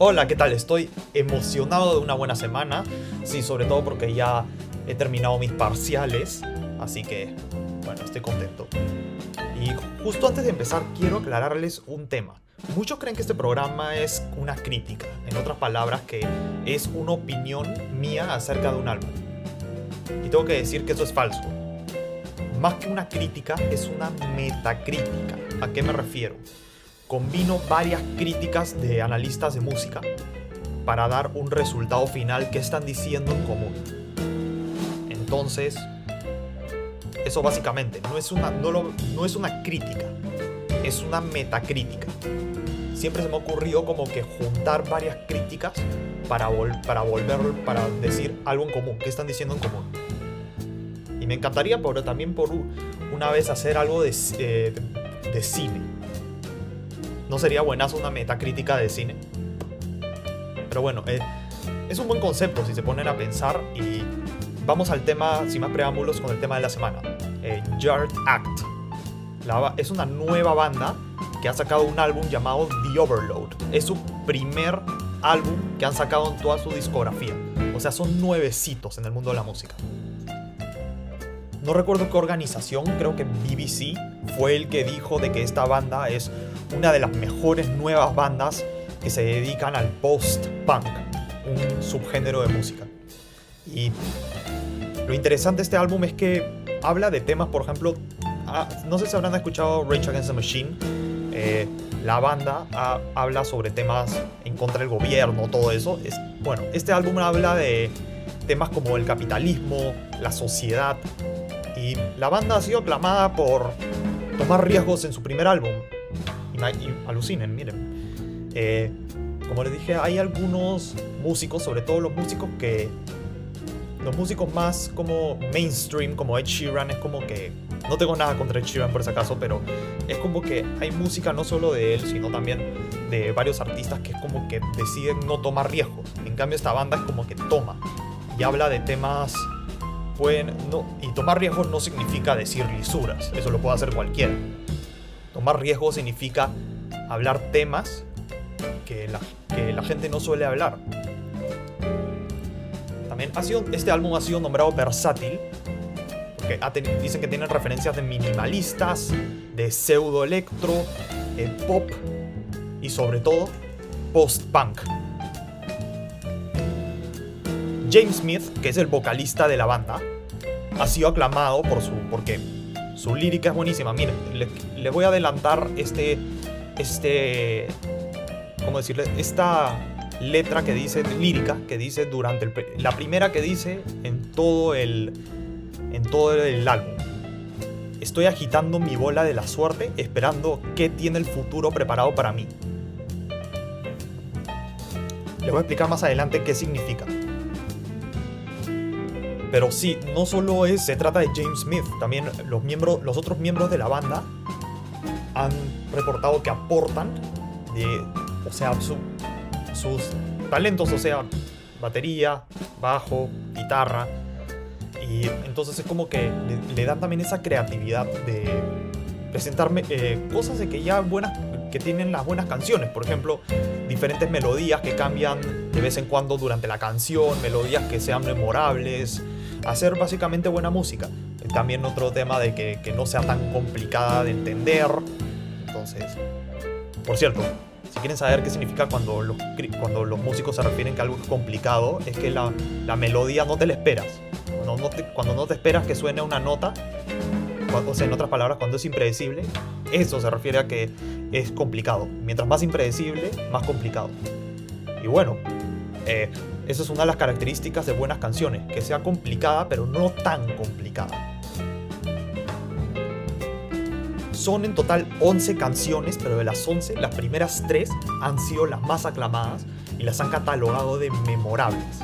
Hola, ¿qué tal? Estoy emocionado de una buena semana. Sí, sobre todo porque ya he terminado mis parciales. Así que, bueno, estoy contento. Y justo antes de empezar, quiero aclararles un tema. Muchos creen que este programa es una crítica, en otras palabras, que es una opinión mía acerca de un álbum. Y tengo que decir que eso es falso. Más que una crítica, es una metacrítica. ¿A qué me refiero? Combino varias críticas de analistas de música para dar un resultado final que están diciendo en común. Entonces, eso básicamente no es una, no, es una crítica, es una metacrítica. Siempre se me ha ocurrido como que juntar varias críticas para, para volver, para decir algo en común, qué están diciendo en común. Y me encantaría pero también por una vez hacer algo de, eh, de cine ¿No sería buenazo una metacrítica de cine? Pero bueno, eh, es un buen concepto si se ponen a pensar y vamos al tema, sin más preámbulos, con el tema de la semana. Eh, Yard Act. es una nueva banda que ha sacado un álbum llamado The Overload. Es su primer álbum que han sacado en toda su discografía. O sea, son nuevecitos en el mundo de la música. No recuerdo qué organización, creo que BBC, fue el que dijo de que esta banda es una de las mejores nuevas bandas que se dedican al post-punk, un subgénero de música. Y lo interesante de este álbum es que habla de temas, por ejemplo, ah, no sé si habrán escuchado Rage Against the Machine. Eh, la banda habla sobre temas en contra del gobierno, todo eso. Es, bueno, este álbum habla de temas como el capitalismo, la sociedad. Y la banda ha sido aclamada por tomar riesgos en su primer álbum y alucinen, miren. Eh, como les dije, hay algunos músicos, sobre todo los músicos que. Los músicos más como mainstream, como Ed Sheeran, es como que. No tengo nada contra Ed Sheeran por si acaso, pero es como que hay música no solo de él, sino también de varios artistas que es como que deciden no tomar riesgos. En cambio, esta banda es como que toma y habla de temas. Pueden, no, y tomar riesgos no significa decir lisuras, eso lo puede hacer cualquiera. Tomar riesgo significa hablar temas que la, que la gente no suele hablar. También ha sido, este álbum ha sido nombrado versátil, porque dicen que tienen referencias de minimalistas, de pseudo electro, de pop y sobre todo post-punk. James Smith, que es el vocalista de la banda, ha sido aclamado por su porque su lírica es buenísima. Miren, le, voy a adelantar este. Este. ¿Cómo decirle? Esta letra que dice, lírica, que dice durante el. La primera que dice en todo el. En todo el álbum. Estoy agitando mi bola de la suerte, esperando qué tiene el futuro preparado para mí. Le voy a explicar más adelante qué significa. Pero sí, no solo es, se trata de James Smith, también los, miembros, los otros miembros de la banda han reportado que aportan, de, o sea, sus talentos, o sea, batería, bajo, guitarra. Y entonces es como que le, dan también esa creatividad de presentarme eh, cosas de que ya buenas, que tienen las buenas canciones. Por ejemplo, diferentes melodías que cambian de vez en cuando durante la canción, melodías que sean memorables hacer básicamente buena música. También otro tema de que, no sea tan complicada de entender. Entonces, por cierto, si quieren saber qué significa cuando los, cuando los músicos se refieren que algo es complicado, es que la, melodía no te la esperas. Cuando no, te, cuando no te esperas que suene una nota, o sea, en otras palabras, cuando es impredecible, eso se refiere a que es complicado. Mientras más impredecible, más complicado. Y bueno, eh, esa es una de las características de buenas canciones, que sea complicada pero no tan complicada. Son en total 11 canciones, pero de las 11, las primeras 3 han sido las más aclamadas y las han catalogado de memorables.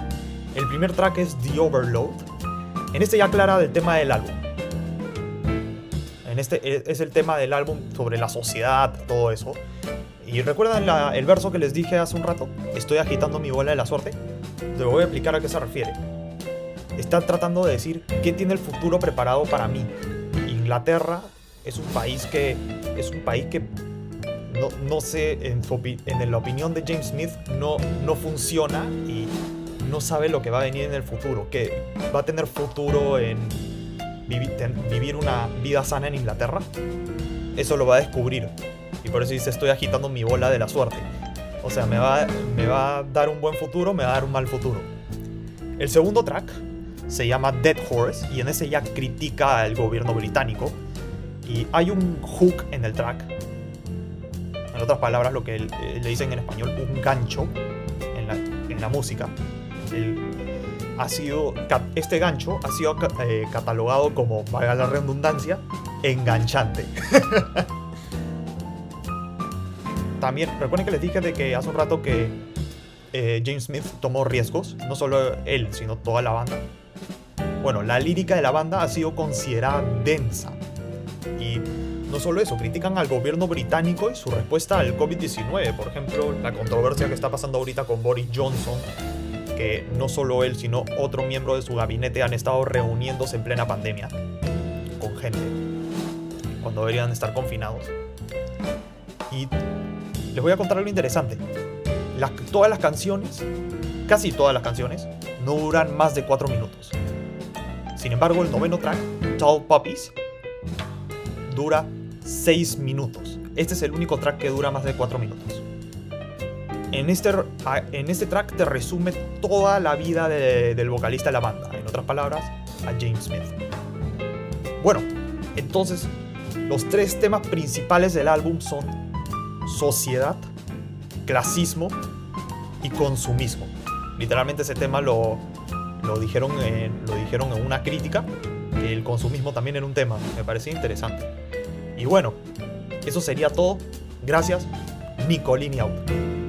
El primer track es The Overload. En este ya aclara del tema del álbum. En este e, es el tema del álbum sobre la sociedad, todo eso. Y recuerdan el verso que les dije hace un rato, estoy agitando mi bola de la suerte. Te voy a explicar a qué se refiere. Está tratando de decir qué tiene el futuro preparado para mí. Inglaterra es un país que es un país que no, no sé, en, en la opinión de James Smith, no, no funciona y no sabe lo que va a venir en el futuro, que va a tener futuro en vivir una vida sana en Inglaterra. Eso lo va a descubrir. Y por eso dice, estoy agitando mi bola de la suerte. O sea, me va, me va a dar un buen futuro, me va a dar un mal futuro. El segundo track se llama Dead Horse y en ese ya critica al gobierno británico. Y hay un hook en el track. En otras palabras, lo que le dicen en español, un gancho en la, en la música ha sido, este gancho ha sido eh, catalogado como, valga la redundancia, enganchante. También, recuerden que les dije de que hace un rato que eh, James Smith tomó riesgos, no solo él, sino toda la banda. Bueno, la lírica de la banda ha sido considerada densa. Y no solo eso, critican al gobierno británico y su respuesta al COVID-19. Por ejemplo, la controversia que está pasando ahorita con Boris Johnson que no solo él, sino otro miembro de su gabinete han estado reuniéndose en plena pandemia con gente, cuando deberían estar confinados. Y les voy a contar algo interesante. todas las canciones, casi todas las canciones, no duran más de 4 minutos. Sin embargo, el noveno track, Tall Puppies, dura 6 minutos. Este es el único track que dura más de 4 minutos en este, en este track te resume toda la vida del vocalista de la banda, en otras palabras, a James Smith. Bueno, entonces, los tres temas principales del álbum son sociedad, clasismo y consumismo. Literalmente ese tema lo, lo, dijeron, en, lo dijeron en una crítica, que el consumismo también era un tema, me parecía interesante. Y bueno, eso sería todo. Gracias, Nicolini Out.